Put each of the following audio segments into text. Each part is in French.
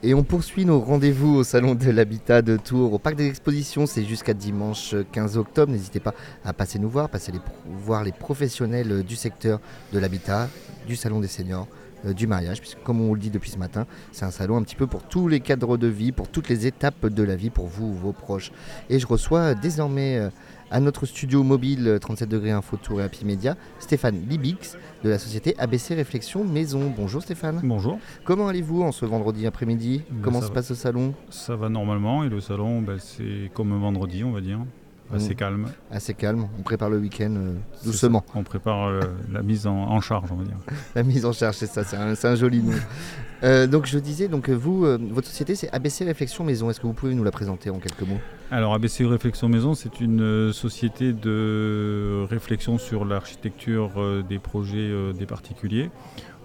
Et on poursuit nos rendez-vous au Salon de l'Habitat de Tours, au Parc des Expositions. C'est jusqu'à dimanche 15 octobre. N'hésitez pas à passer nous voir, passer les, voir les professionnels du secteur de l'habitat, du Salon des seniors, euh, du mariage, puisque comme on le dit depuis ce matin, c'est un salon un petit peu pour tous les cadres de vie, pour toutes les étapes de la vie, pour vous ou vos proches. Et je reçois désormais euh, à notre studio mobile 37 degrés Info Tour et Happy Media, Stéphane Libix de la société ABC Réflexion Maison. Bonjour Stéphane. Bonjour. Comment allez-vous en ce vendredi après-midi? Ben, Comment se passe le salon? Ça va normalement et le salon, ben, c'est comme un vendredi, on va dire. Assez mmh. calme. Assez calme. On prépare le week-end euh, doucement. On prépare euh, la mise en, charge, on va dire. la mise en charge, c'est ça. C'est un, joli nom. Euh, donc je disais, donc vous, votre société, c'est ABC Réflexion Maison. Est-ce que vous pouvez nous la présenter en quelques mots? Alors ABC Réflexion Maison, c'est une société de réflexion sur l'architecture des projets des particuliers.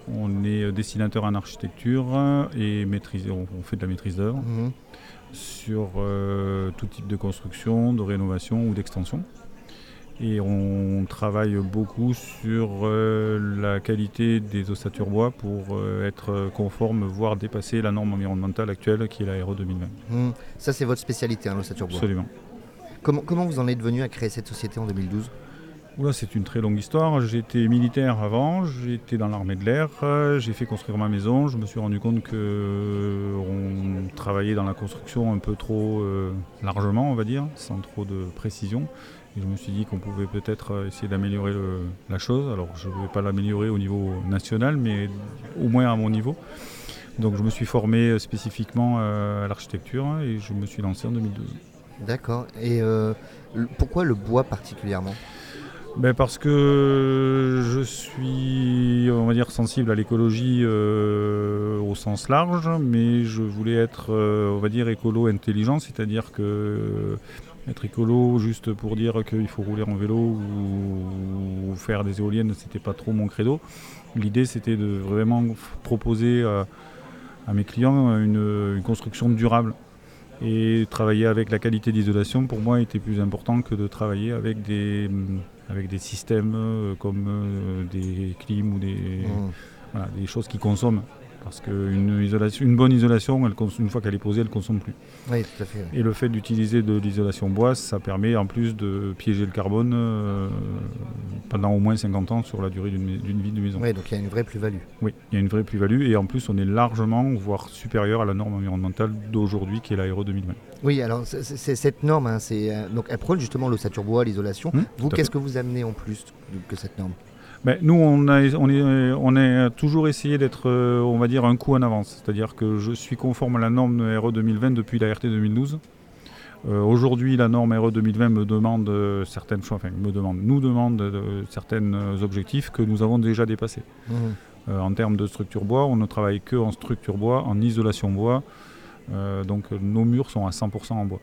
On est dessinateur en architecture et maîtrise, on, fait de la maîtrise d'œuvre. Mmh sur euh, tout type de construction, de rénovation ou d'extension. Et on travaille beaucoup sur euh, la qualité des ossatures bois pour euh, être conforme, voire dépasser la norme environnementale actuelle qui est la RE 2020. Mmh. Ça, c'est votre spécialité, hein, l'ossature bois Absolument. Comment, comment vous en êtes venu à créer cette société en 2012 c'est une très longue histoire. J'étais militaire avant, j'étais dans l'armée de l'air, j'ai fait construire ma maison. Je me suis rendu compte qu'on euh, travaillait dans la construction un peu trop euh, largement, on va dire, sans trop de précision. Et je me suis dit qu'on pouvait peut-être euh, essayer d'améliorer la chose. Alors je ne vais pas l'améliorer au niveau national, mais au moins à mon niveau. Donc je me suis formé spécifiquement à l'architecture et je me suis lancé en 2012. D'accord. Et pourquoi le bois particulièrement? Ben Parce que je suis, on va dire, sensible à l'écologie euh, au sens large, mais je voulais être, euh, on va dire, écolo intelligent, c'est-à-dire que euh, être écolo juste pour dire qu'il faut rouler en vélo ou, faire des éoliennes, c'était pas trop mon credo. L'idée, c'était de vraiment proposer à, mes clients une, une construction durable. Et travailler avec la qualité d'isolation, pour moi, était plus important que de travailler avec des, avec des systèmes euh, comme euh, des clims ou des, mmh. des choses qui consomment. Parce qu'une une bonne isolation, elle, une fois qu'elle est posée, elle ne consomme plus. Oui, tout à fait. Et le fait d'utiliser de l'isolation bois, ça permet en plus de piéger le carbone euh, pendant au moins 50 ans sur la durée d'une vie de maison. Oui, donc il y a une vraie plus-value. Oui, il y a une vraie plus-value et en plus on est largement, voire supérieur à la norme environnementale d'aujourd'hui qui est la 2020. Oui, alors cette norme, hein, euh, donc elle prône justement l'ossature bois, l'isolation. Mmh, vous, qu'est-ce que vous amenez en plus que cette norme? Nous, on a, on, est, on a toujours essayé d'être, euh, on va dire, un coup en avance. C'est-à-dire que je suis conforme à la norme RE 2020 depuis la RT 2012. Euh, aujourd'hui, la norme RE 2020 me demande euh, certaines choses, enfin, me demande, nous demande certains objectifs que nous avons déjà dépassés. Mmh. en termes de structure bois, on ne travaille que en structure bois, en isolation bois. donc nos murs sont à 100% en bois.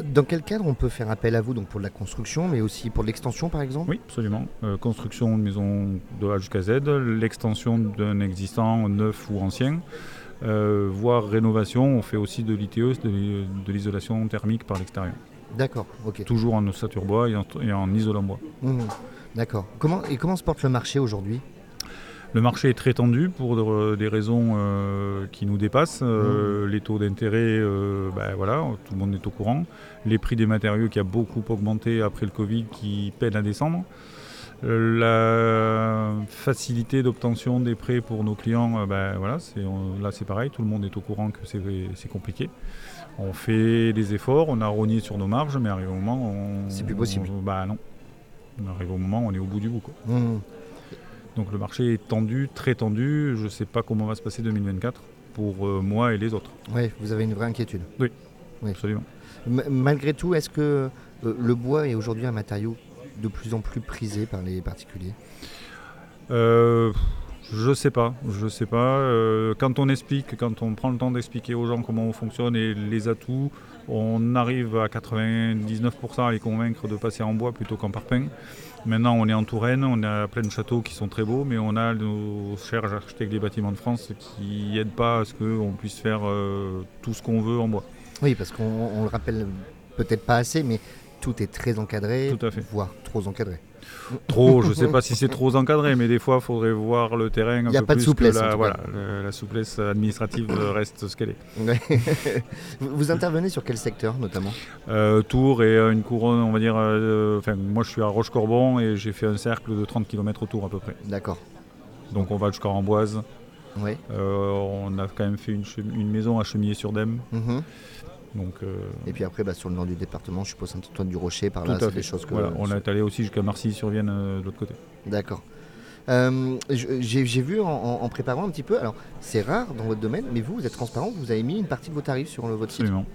Dans, quel cadre on peut faire appel à vous donc pour la construction, mais aussi pour l'extension par exemple? Oui, absolument. Euh, construction de maison de A jusqu'à Z, l'extension d'un existant neuf ou ancien, euh, voire rénovation. On fait aussi de l'ITE, de, l'isolation thermique par l'extérieur. D'accord, ok. Toujours en ossature bois et en, isolant bois. Mmh, D'accord. Comment, et comment se porte le marché aujourd'hui? Le marché est très tendu pour des raisons euh, qui nous dépassent. Euh, mmh. Les taux d'intérêt, euh, ben voilà, tout le monde est au courant. Les prix des matériaux qui a beaucoup augmenté après le Covid qui peinent à descendre. la facilité d'obtention des prêts pour nos clients, ben voilà, là c'est pareil, tout le monde est au courant que c'est compliqué. On fait des efforts, on a rogné sur nos marges, mais arrive au moment, on. C'est plus possible. bah non. On arrive au moment, on est au bout du bout. Mmh. Donc le marché est tendu, très tendu. Je ne sais pas comment va se passer 2024 pour euh, moi et les autres. Oui, vous avez une vraie inquiétude. Oui, absolument. malgré tout, est-ce que euh, le bois est aujourd'hui un matériau de plus en plus prisé par les particuliers? Euh, Je sais pas, je sais pas. Euh, quand on explique, quand on prend le temps d'expliquer aux gens comment on fonctionne et les atouts, on arrive à 99% à les convaincre de passer en bois plutôt qu'en parpaing. Maintenant, on est en Touraine, on a plein de châteaux qui sont très beaux, mais on a nos chers architectes des bâtiments de France qui n'aident pas à ce qu'on puisse faire euh, tout ce qu'on veut en bois. Oui, parce qu'on le rappelle peut-être pas assez, mais tout est très encadré, Tout à fait. voire trop encadré. Trop, je ne sais pas si c'est trop encadré, mais des fois, il faudrait voir le terrain Il y a peu pas de souplesse, la, voilà, la souplesse administrative reste ce qu'elle est. Ouais. vous intervenez sur quel secteur notamment? Euh, Tours et euh, une couronne, on va dire. euh, Enfin, moi, je suis à Roche-Corbon et j'ai fait un cercle de 30 km autour à peu près. D'accord. Donc, on va jusqu'à Amboise. Ouais. Euh, on a quand même fait une maison à Chemillé-sur-Dème. Mhm. Donc, euh, Et puis après, bah, sur le nord du département, je suppose Saint-Antoine du Rocher, par là, c'est des choses que. Voilà, on est allé aussi jusqu'à Marcy-sur-Vienne euh, de l'autre côté. D'accord. Euh, J'ai vu en, préparant un petit peu, alors c'est rare dans votre domaine, mais vous, vous êtes transparent, vous avez mis une partie de vos tarifs sur le, votre site. Absolument.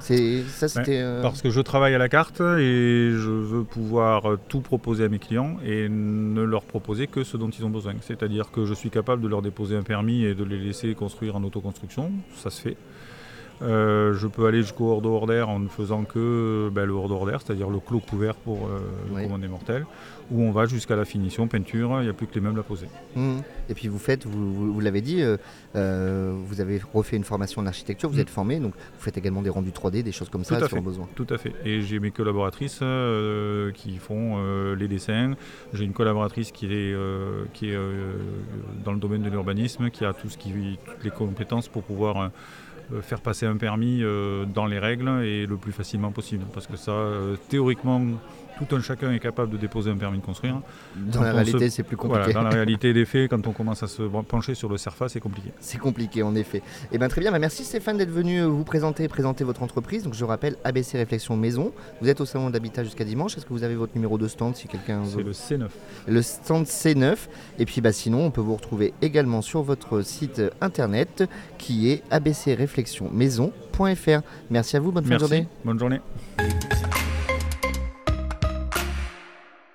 Ça, c'était. euh, Parce que je travaille à la carte et je veux pouvoir tout proposer à mes clients et ne leur proposer que ce dont ils ont besoin. C'est-à-dire que je suis capable de leur déposer un permis et de les laisser construire en autoconstruction, ça se fait. Euh, je peux aller jusqu'au hors de hors d'air en ne faisant que ben, le hors de hors d'air, c'est-à-dire le clos couvert pour euh, le Oui. commandé mortel, où on va jusqu'à la finition, peinture, il n'y a plus que les meubles à poser. Mhm. Et puis vous faites, vous, vous- vous l'avez dit, euh, euh, vous avez refait une formation en architecture, vous Mhm. êtes formé, donc vous faites également des rendus 3D, des choses comme ça sur le besoin. Tout à fait. Et j'ai mes collaboratrices euh, qui font euh, les dessins. J'ai une collaboratrice qui est, euh, qui est euh, dans le domaine de l'urbanisme, qui a tout ce qui, toutes les compétences pour pouvoir euh, euh, faire passer un permis euh, dans les règles et le plus facilement possible. Parce que ça, euh, théoriquement, tout un chacun est capable de déposer un permis de construire. Dans Quand la réalité, se- c'est plus compliqué. Voilà, dans la réalité des faits, quand on commence à se pencher sur le SERFA, c'est compliqué. C'est compliqué en effet. Et bien très bien, bah, merci Stéphane d'être venu euh, vous présenter, présenter votre entreprise. Donc je rappelle ABC Réflexion Maison. Vous êtes au salon d'habitat jusqu'à dimanche. Est-ce que vous avez votre numéro de stand si quelqu'un C'est veut le C9. le stand C9 et puis bah, sinon on peut vous retrouver également sur votre site internet qui est abcréflexionmaison.fr. Merci à vous, bonne fin de Merci. journée. Bonne journée.